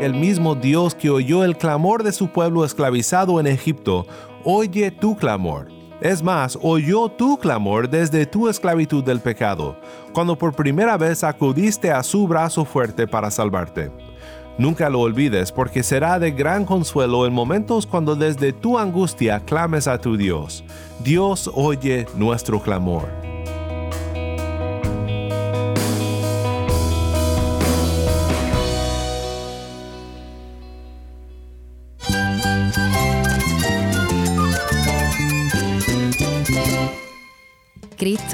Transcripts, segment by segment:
El mismo Dios que oyó el clamor de su pueblo esclavizado en Egipto, oye tu clamor. Es más, oyó tu clamor desde tu esclavitud del pecado, cuando por primera vez acudiste a su brazo fuerte para salvarte. Nunca lo olvides porque será de gran consuelo en momentos cuando desde tu angustia clames a tu Dios. Dios oye nuestro clamor.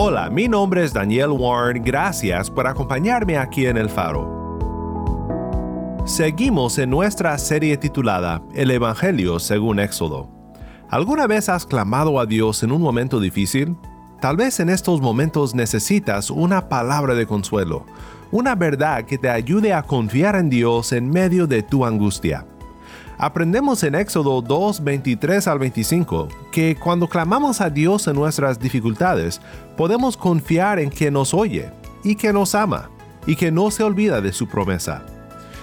Hola, mi nombre es Daniel Warren, gracias por acompañarme aquí en El Faro. Seguimos en nuestra serie titulada El Evangelio según Éxodo. ¿Alguna vez has clamado a Dios en un momento difícil? Tal vez en estos momentos necesitas una palabra de consuelo, una verdad que te ayude a confiar en Dios en medio de tu angustia. Aprendemos en Éxodo 2, 23 al 25 que cuando clamamos a Dios en nuestras dificultades, podemos confiar en que nos oye y que nos ama y que no se olvida de su promesa.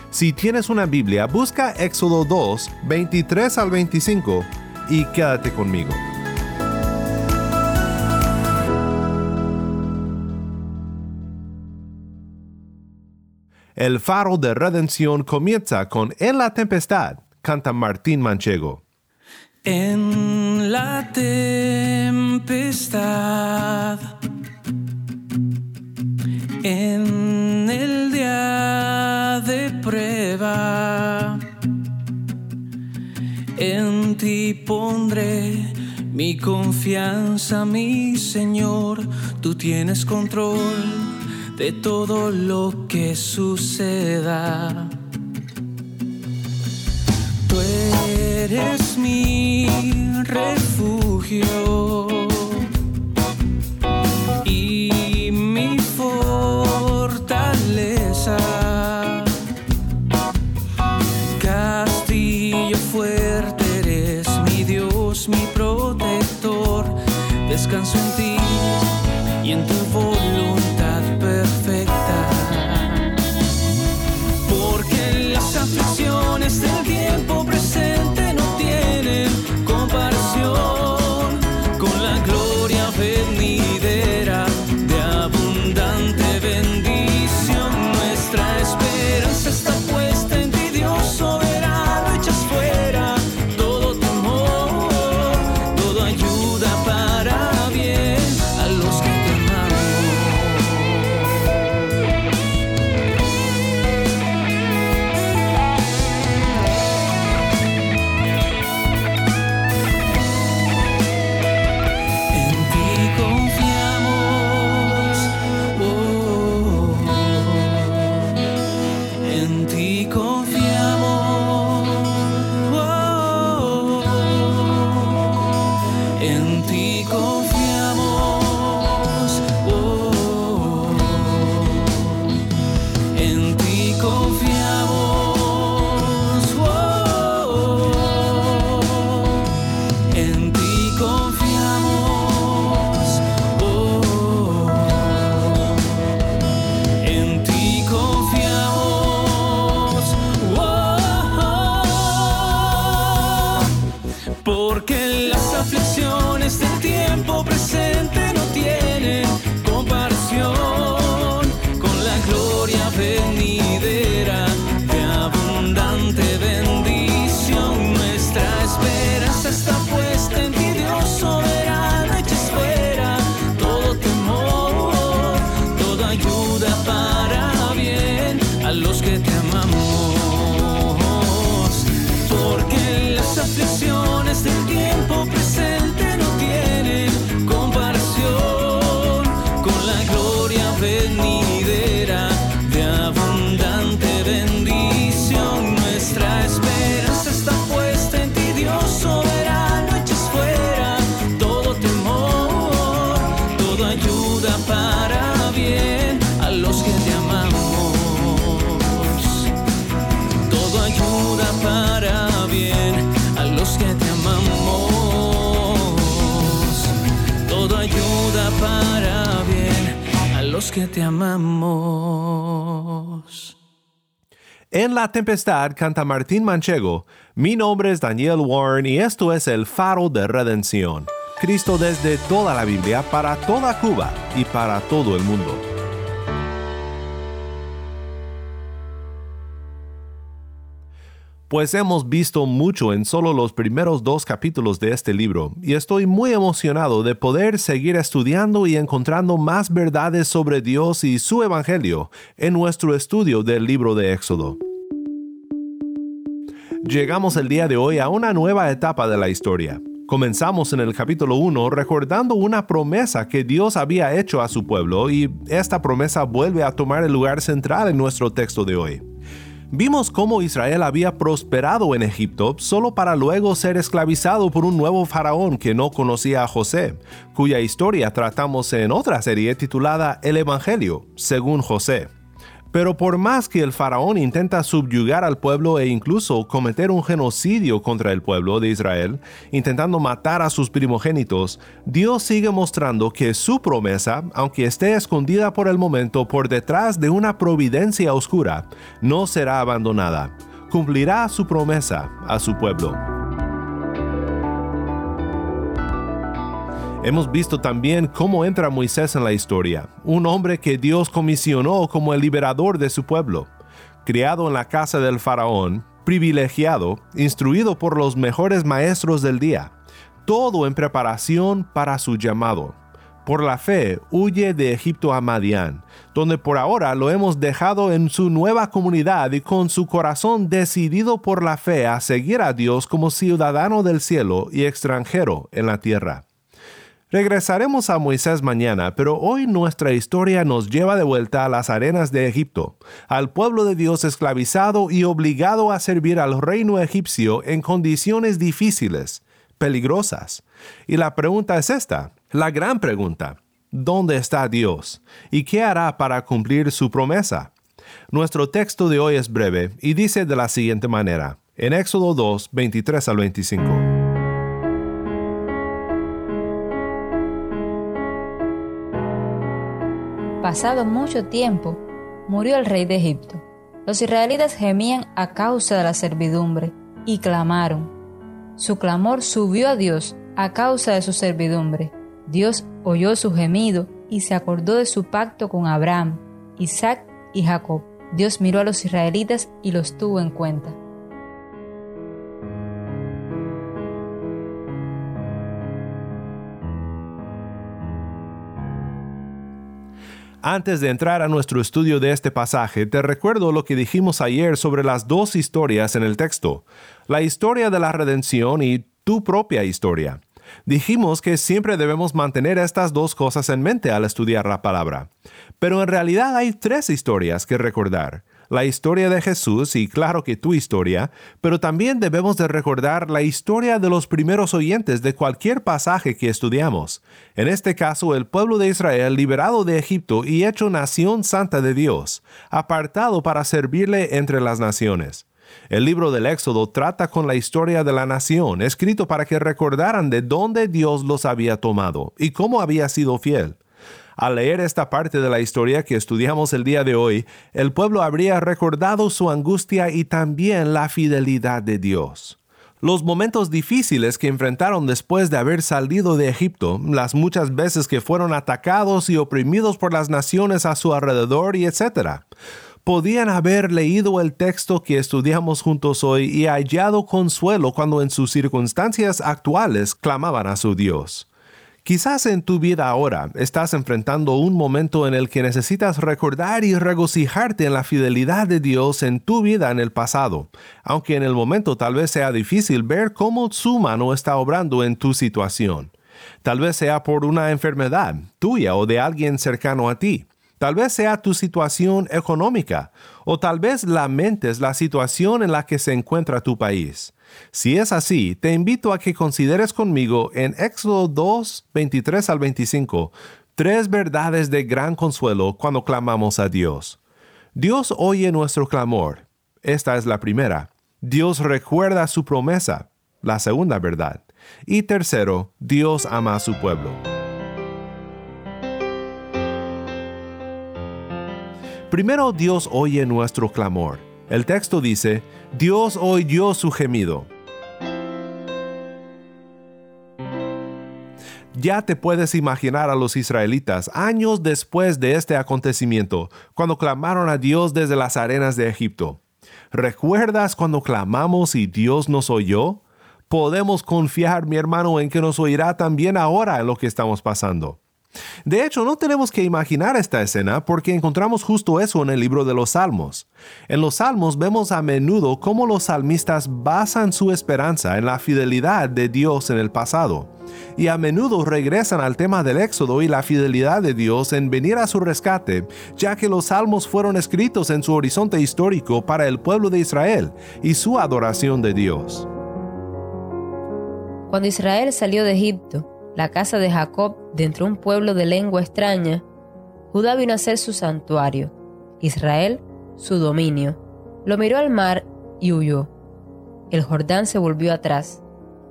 Si tienes una Biblia, busca Éxodo 2, 23 al 25 y quédate conmigo. El faro de redención comienza con En la tempestad, canta Martín Manchego. En la tempestad, en el día de prueba, en ti pondré mi confianza, mi Señor, tú tienes control de todo lo que suceda. Tú eres mi refugio que te amamos. En La Tempestad canta Martín Manchego. Mi nombre es Daniel Warren y esto es el faro de redención. Cristo desde toda la Biblia para toda Cuba y para todo el mundo. Pues hemos visto mucho en solo los primeros dos capítulos de este libro, y estoy muy emocionado de poder seguir estudiando y encontrando más verdades sobre Dios y su Evangelio en nuestro estudio del libro de Éxodo. Llegamos el día de hoy a una nueva etapa de la historia. Comenzamos en el capítulo 1 recordando una promesa que Dios había hecho a su pueblo y esta promesa vuelve a tomar el lugar central en nuestro texto de hoy. Vimos cómo Israel había prosperado en Egipto solo para luego ser esclavizado por un nuevo faraón que no conocía a José, cuya historia tratamos en otra serie titulada El Evangelio, según José. Pero por más que el faraón intenta subyugar al pueblo e incluso cometer un genocidio contra el pueblo de Israel, intentando matar a sus primogénitos, Dios sigue mostrando que su promesa, aunque esté escondida por el momento por detrás de una providencia oscura, no será abandonada. Cumplirá su promesa a su pueblo. Hemos visto también cómo entra Moisés en la historia, un hombre que Dios comisionó como el liberador de su pueblo. Criado en la casa del faraón, privilegiado, instruido por los mejores maestros del día, todo en preparación para su llamado. Por la fe, huye de Egipto a Madián, donde por ahora lo hemos dejado en su nueva comunidad y con su corazón decidido por la fe a seguir a Dios como ciudadano del cielo y extranjero en la tierra. Regresaremos a Moisés mañana, pero hoy nuestra historia nos lleva de vuelta a las arenas de Egipto, al pueblo de Dios esclavizado y obligado a servir al reino egipcio en condiciones difíciles, peligrosas. Y la pregunta es esta, la gran pregunta, ¿dónde está Dios? ¿Y qué hará para cumplir su promesa? Nuestro texto de hoy es breve y dice de la siguiente manera, en Éxodo 2, 23 al 25. Pasado mucho tiempo, murió el rey de Egipto. Los israelitas gemían a causa de la servidumbre y clamaron. Su clamor subió a Dios a causa de su servidumbre. Dios oyó su gemido y se acordó de su pacto con Abraham, Isaac y Jacob. Dios miró a los israelitas y los tuvo en cuenta. Antes de entrar a nuestro estudio de este pasaje, te recuerdo lo que dijimos ayer sobre las dos historias en el texto, la historia de la redención y tu propia historia. Dijimos que siempre debemos mantener estas dos cosas en mente al estudiar la palabra. Pero en realidad hay tres historias que recordar la historia de Jesús y claro que tu historia, pero también debemos de recordar la historia de los primeros oyentes de cualquier pasaje que estudiamos. En este caso, el pueblo de Israel liberado de Egipto y hecho nación santa de Dios, apartado para servirle entre las naciones. El libro del Éxodo trata con la historia de la nación, escrito para que recordaran de dónde Dios los había tomado y cómo había sido fiel. Al leer esta parte de la historia que estudiamos el día de hoy, el pueblo habría recordado su angustia y también la fidelidad de Dios. Los momentos difíciles que enfrentaron después de haber salido de Egipto, las muchas veces que fueron atacados y oprimidos por las naciones a su alrededor y etc. Podían haber leído el texto que estudiamos juntos hoy y hallado consuelo cuando en sus circunstancias actuales clamaban a su Dios. Quizás en tu vida ahora estás enfrentando un momento en el que necesitas recordar y regocijarte en la fidelidad de Dios en tu vida en el pasado, aunque en el momento tal vez sea difícil ver cómo su mano está obrando en tu situación. Tal vez sea por una enfermedad tuya o de alguien cercano a ti. Tal vez sea tu situación económica o tal vez lamentes la situación en la que se encuentra tu país. Si es así, te invito a que consideres conmigo en Éxodo 2, 23 al 25, tres verdades de gran consuelo cuando clamamos a Dios. Dios oye nuestro clamor. Esta es la primera. Dios recuerda su promesa. La segunda verdad. Y tercero, Dios ama a su pueblo. Primero Dios oye nuestro clamor. El texto dice, Dios oyó su gemido. Ya te puedes imaginar a los israelitas años después de este acontecimiento, cuando clamaron a Dios desde las arenas de Egipto. ¿Recuerdas cuando clamamos y Dios nos oyó? Podemos confiar, mi hermano, en que nos oirá también ahora en lo que estamos pasando. De hecho, no tenemos que imaginar esta escena porque encontramos justo eso en el libro de los Salmos. En los Salmos vemos a menudo cómo los salmistas basan su esperanza en la fidelidad de Dios en el pasado, y a menudo regresan al tema del Éxodo y la fidelidad de Dios en venir a su rescate, ya que los Salmos fueron escritos en su horizonte histórico para el pueblo de Israel y su adoración de Dios. Cuando Israel salió de Egipto, la casa de Jacob dentro de un pueblo de lengua extraña, Judá vino a ser su santuario, Israel su dominio. Lo miró al mar y huyó. El Jordán se volvió atrás.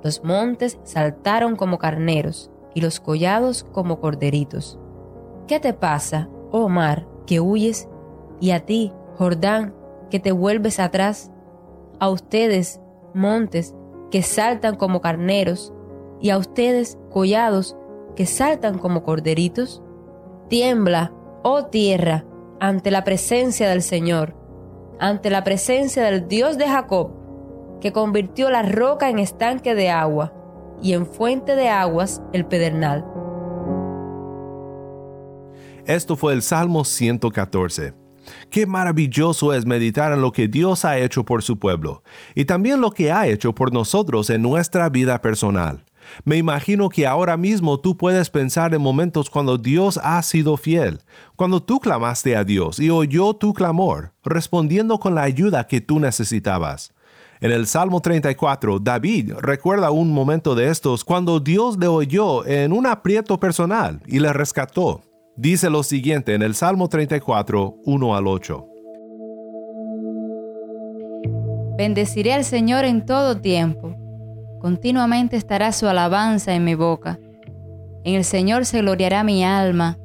Los montes saltaron como carneros y los collados como corderitos. ¿Qué te pasa, oh mar, que huyes? Y a ti, Jordán, que te vuelves atrás. A ustedes, montes, que saltan como carneros, y a ustedes, collados, que saltan como corderitos? Tiembla, oh tierra, ante la presencia del Señor, ante la presencia del Dios de Jacob, que convirtió la roca en estanque de agua y en fuente de aguas el pedernal. Esto fue el Salmo 114. Qué maravilloso es meditar en lo que Dios ha hecho por su pueblo y también lo que ha hecho por nosotros en nuestra vida personal. Me imagino que ahora mismo tú puedes pensar en momentos cuando Dios ha sido fiel, cuando tú clamaste a Dios y oyó tu clamor, respondiendo con la ayuda que tú necesitabas. En el Salmo 34, David recuerda un momento de estos cuando Dios le oyó en un aprieto personal y le rescató. Dice lo siguiente en el Salmo 34, 1 al 8. Bendeciré al Señor en todo tiempo Continuamente estará su alabanza en mi boca. En el Señor se gloriará mi alma.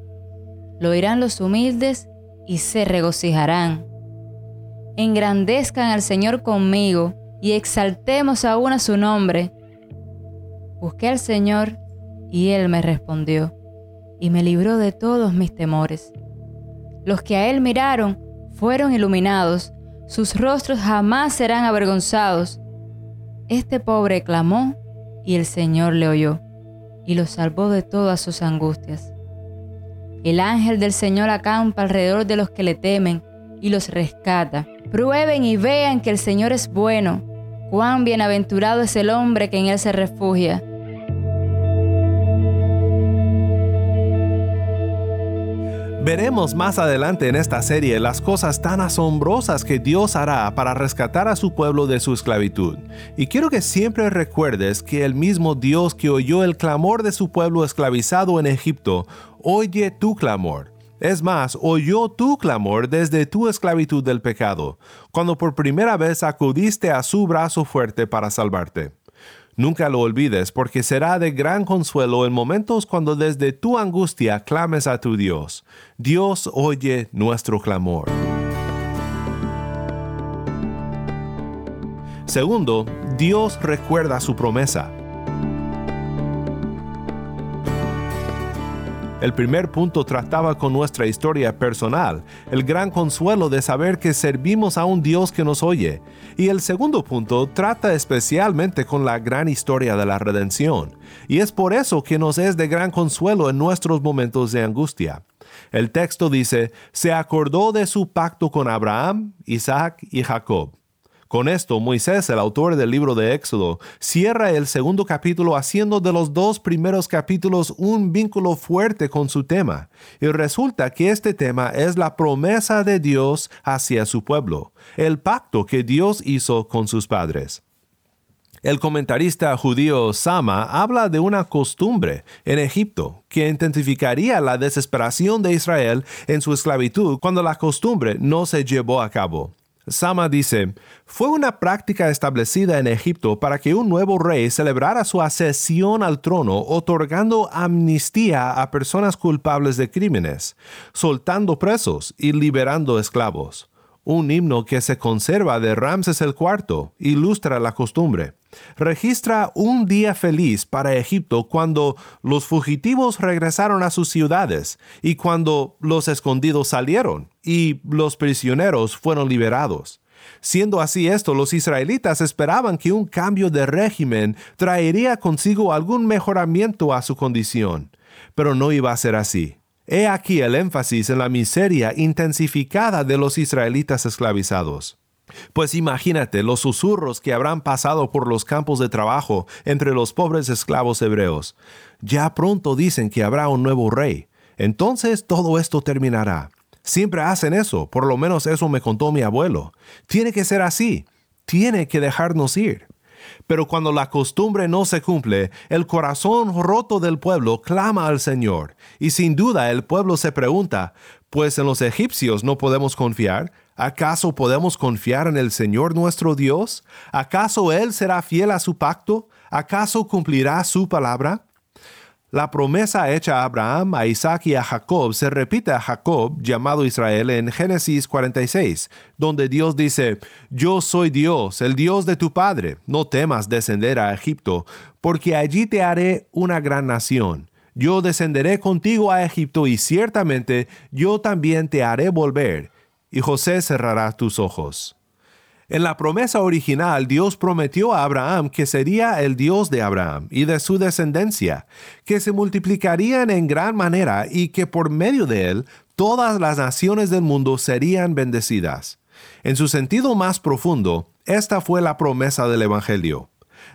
Lo oirán los humildes y se regocijarán. Engrandezcan al Señor conmigo y exaltemos aún a su nombre. Busqué al Señor y Él me respondió y me libró de todos mis temores. Los que a Él miraron fueron iluminados, sus rostros jamás serán avergonzados. Este pobre clamó y el Señor le oyó y lo salvó de todas sus angustias. El ángel del Señor acampa alrededor de los que le temen y los rescata. Prueben y vean que el Señor es bueno. Cuán bienaventurado es el hombre que en él se refugia. Veremos más adelante en esta serie las cosas tan asombrosas que Dios hará para rescatar a su pueblo de su esclavitud. Y quiero que siempre recuerdes que el mismo Dios que oyó el clamor de su pueblo esclavizado en Egipto, oye tu clamor. Es más, oyó tu clamor desde tu esclavitud del pecado, cuando por primera vez acudiste a su brazo fuerte para salvarte. Nunca lo olvides porque será de gran consuelo en momentos cuando desde tu angustia clames a tu Dios. Dios oye nuestro clamor. Segundo, Dios recuerda su promesa. El primer punto trataba con nuestra historia personal, el gran consuelo de saber que servimos a un Dios que nos oye. Y el segundo punto trata especialmente con la gran historia de la redención. Y es por eso que nos es de gran consuelo en nuestros momentos de angustia. El texto dice, se acordó de su pacto con Abraham, Isaac y Jacob. Con esto, Moisés, el autor del libro de Éxodo, cierra el segundo capítulo haciendo de los dos primeros capítulos un vínculo fuerte con su tema. Y resulta que este tema es la promesa de Dios hacia su pueblo, el pacto que Dios hizo con sus padres. El comentarista judío Sama habla de una costumbre en Egipto que intensificaría la desesperación de Israel en su esclavitud cuando la costumbre no se llevó a cabo. Sama dice, fue una práctica establecida en Egipto para que un nuevo rey celebrara su asesión al trono otorgando amnistía a personas culpables de crímenes, soltando presos y liberando esclavos. Un himno que se conserva de Ramses IV ilustra la costumbre. Registra un día feliz para Egipto cuando los fugitivos regresaron a sus ciudades y cuando los escondidos salieron y los prisioneros fueron liberados. Siendo así esto, los israelitas esperaban que un cambio de régimen traería consigo algún mejoramiento a su condición, pero no iba a ser así. He aquí el énfasis en la miseria intensificada de los israelitas esclavizados. Pues imagínate los susurros que habrán pasado por los campos de trabajo entre los pobres esclavos hebreos. Ya pronto dicen que habrá un nuevo rey. Entonces todo esto terminará. Siempre hacen eso, por lo menos eso me contó mi abuelo. Tiene que ser así. Tiene que dejarnos ir. Pero cuando la costumbre no se cumple, el corazón roto del pueblo clama al Señor. Y sin duda el pueblo se pregunta, pues en los egipcios no podemos confiar, ¿acaso podemos confiar en el Señor nuestro Dios? ¿Acaso Él será fiel a su pacto? ¿Acaso cumplirá su palabra? La promesa hecha a Abraham, a Isaac y a Jacob se repite a Jacob, llamado Israel, en Génesis 46, donde Dios dice, Yo soy Dios, el Dios de tu Padre, no temas descender a Egipto, porque allí te haré una gran nación. Yo descenderé contigo a Egipto y ciertamente yo también te haré volver, y José cerrará tus ojos. En la promesa original, Dios prometió a Abraham que sería el Dios de Abraham y de su descendencia, que se multiplicarían en gran manera y que por medio de él todas las naciones del mundo serían bendecidas. En su sentido más profundo, esta fue la promesa del Evangelio.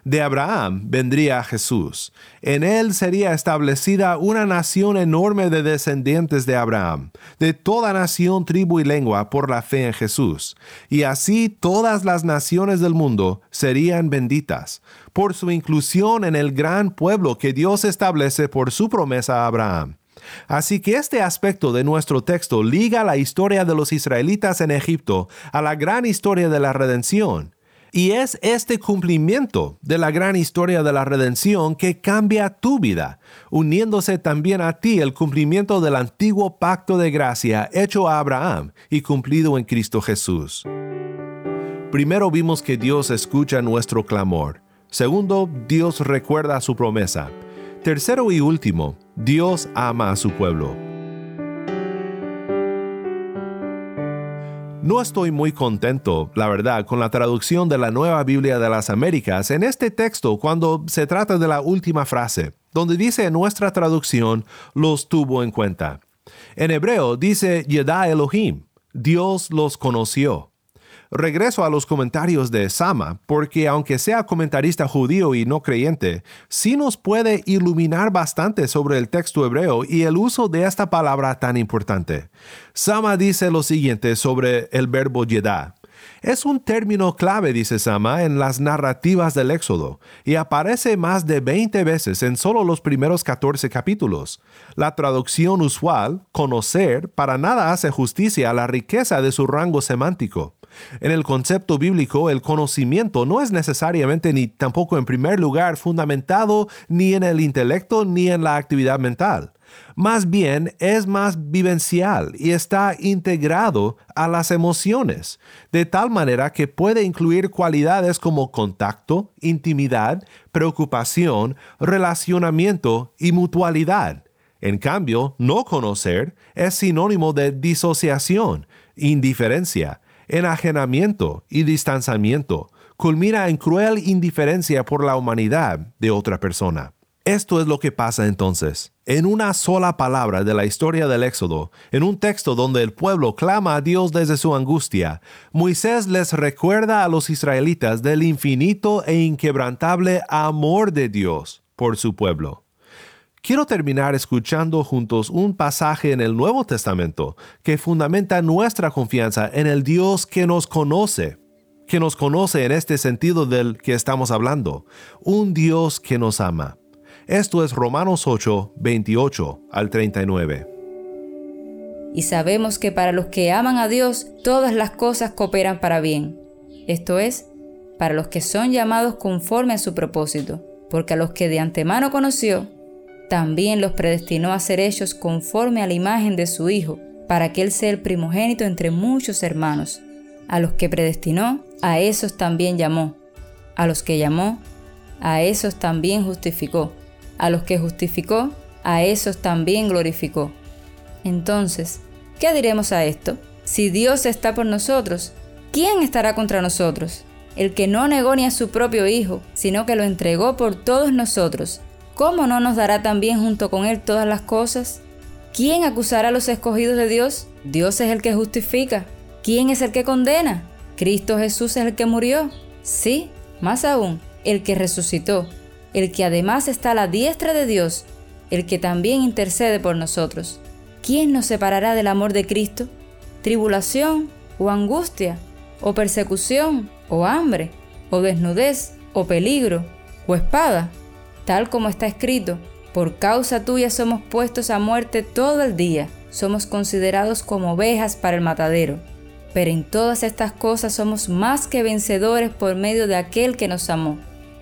De Abraham vendría Jesús. En él sería establecida una nación enorme de descendientes de Abraham, de toda nación, tribu y lengua por la fe en Jesús. Y así todas las naciones del mundo serían benditas, por su inclusión en el gran pueblo que Dios establece por su promesa a Abraham. Así que este aspecto de nuestro texto liga la historia de los israelitas en Egipto a la gran historia de la redención y es este cumplimiento de la gran historia de la redención que cambia tu vida, uniéndose también a ti el cumplimiento del antiguo pacto de gracia hecho a Abraham y cumplido en Cristo Jesús. Primero vimos que Dios escucha nuestro clamor. Segundo, Dios recuerda su promesa. Tercero y último, Dios ama a su pueblo. No estoy muy contento, la verdad, con la traducción de la Nueva Biblia de las Américas en este texto cuando se trata de la última frase, donde dice en nuestra traducción, los tuvo en cuenta. En hebreo dice Yedá Elohim, Dios los conoció regreso a los comentarios de Sama, porque aunque sea comentarista judío y no creyente, sí nos puede iluminar bastante sobre el texto hebreo y el uso de esta palabra tan importante. Sama dice lo siguiente sobre el verbo yedá. Es un término clave, dice Sama, en las narrativas del Éxodo, y aparece más de 20 veces en solo los primeros 14 capítulos. La traducción usual, conocer, para nada hace justicia a la riqueza de su rango semántico. En el concepto bíblico, el conocimiento no es necesariamente ni tampoco en primer lugar fundamentado ni en el intelecto ni en la actividad mental. Más bien es más vivencial y está integrado a las emociones, de tal manera que puede incluir cualidades como contacto, intimidad, preocupación, relacionamiento y mutualidad. En cambio, no conocer es sinónimo de disociación, indiferencia, enajenamiento y distanciamiento, culmina en cruel indiferencia por la humanidad de otra persona. Esto es lo que pasa entonces. En una sola palabra de la historia del Éxodo, en un texto donde el pueblo clama a Dios desde su angustia, Moisés les recuerda a los israelitas del infinito e inquebrantable amor de Dios por su pueblo. Quiero terminar escuchando juntos un pasaje en el Nuevo Testamento que fundamenta nuestra confianza en el Dios que nos conoce, que nos conoce en este sentido del que estamos hablando, un Dios que nos ama. Esto es Romanos 8, 28 al 39. Y sabemos que para los que aman a Dios, todas las cosas cooperan para bien. Esto es, para los que son llamados conforme a su propósito, porque a los que de antemano conoció, también los predestinó a ser hechos conforme a la imagen de su Hijo, para que Él sea el primogénito entre muchos hermanos. A los que predestinó, a esos también llamó. A los que llamó, a esos también justificó a los que justificó, a esos también glorificó. Entonces, ¿qué diremos a esto? Si Dios está por nosotros, ¿quién estará contra nosotros? El que no negó ni a su propio Hijo, sino que lo entregó por todos nosotros, ¿cómo no nos dará también junto con Él todas las cosas? ¿Quién acusará a los escogidos de Dios? Dios es el que justifica. ¿Quién es el que condena? Cristo Jesús es el que murió. Sí, más aún, el que resucitó, el que además está a la diestra de Dios, el que también intercede por nosotros. ¿Quién nos separará del amor de Cristo? ¿Tribulación o angustia? ¿O persecución o hambre? ¿O desnudez o peligro? ¿O espada? Tal como está escrito, por causa tuya somos puestos a muerte todo el día, somos considerados como ovejas para el matadero. Pero en todas estas cosas somos más que vencedores por medio de aquel que nos amó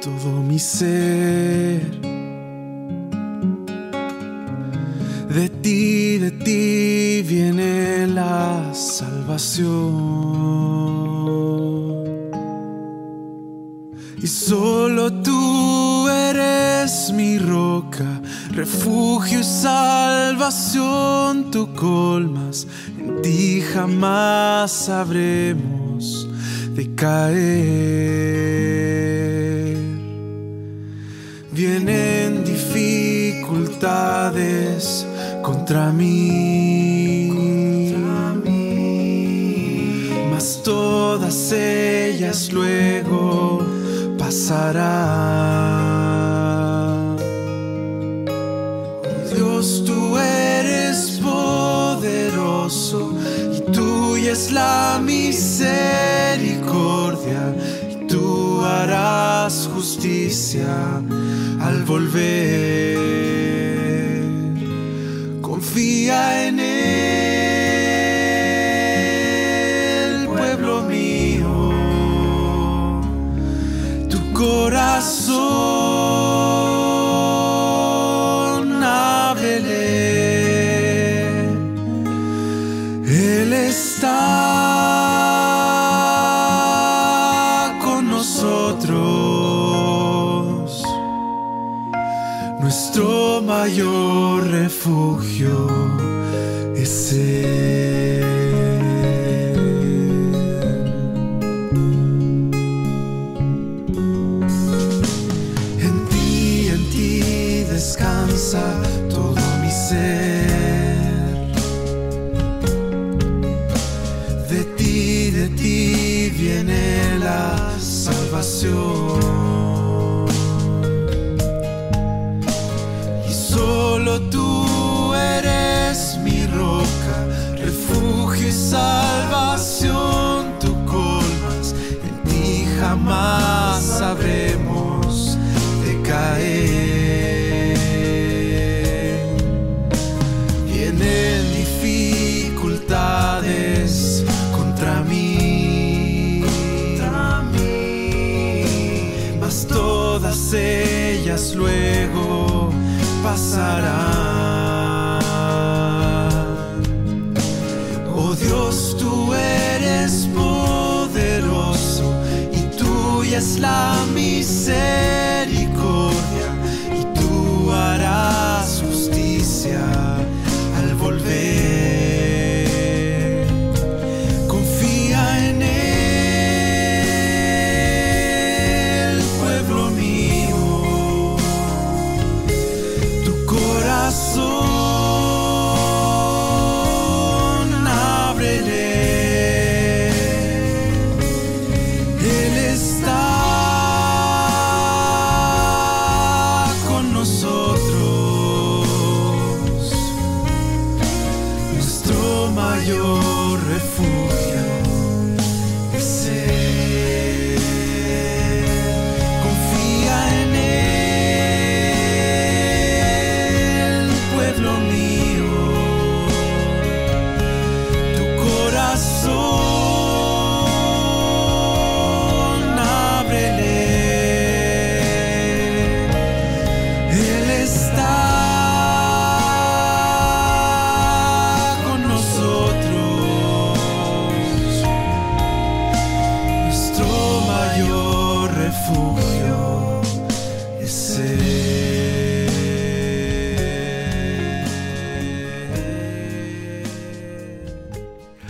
Todo mi ser. De ti, de ti viene la salvación. Y solo tú eres mi roca, refugio y salvación, tú colmas, en ti jamás sabremos de caer. Contra mí, mas todas ellas luego pasarán. Dios, tú eres poderoso y tuya es la misericordia y tú harás justicia al volver. Está. Nuestro mayor refugio es Él. Salvación.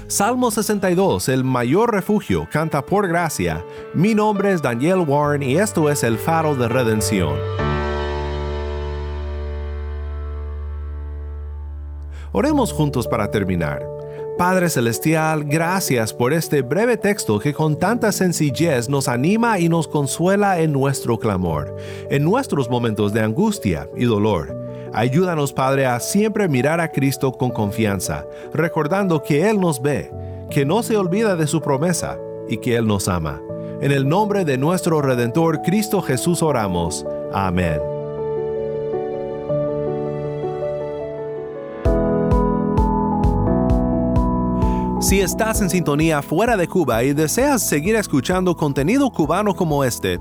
Salmo 62, el mayor refugio, canta por gracia. Mi nombre es Daniel Warren y esto es el faro de redención. Oremos juntos para terminar. Padre Celestial, gracias por este breve texto que con tanta sencillez nos anima y nos consuela en nuestro clamor, en nuestros momentos de angustia y dolor. Ayúdanos, Padre, a siempre mirar a Cristo con confianza, recordando que Él nos ve, que no se olvida de su promesa y que Él nos ama. En el nombre de nuestro Redentor Cristo Jesús oramos. Amén. Si estás en sintonía fuera de Cuba y deseas seguir escuchando contenido cubano como este,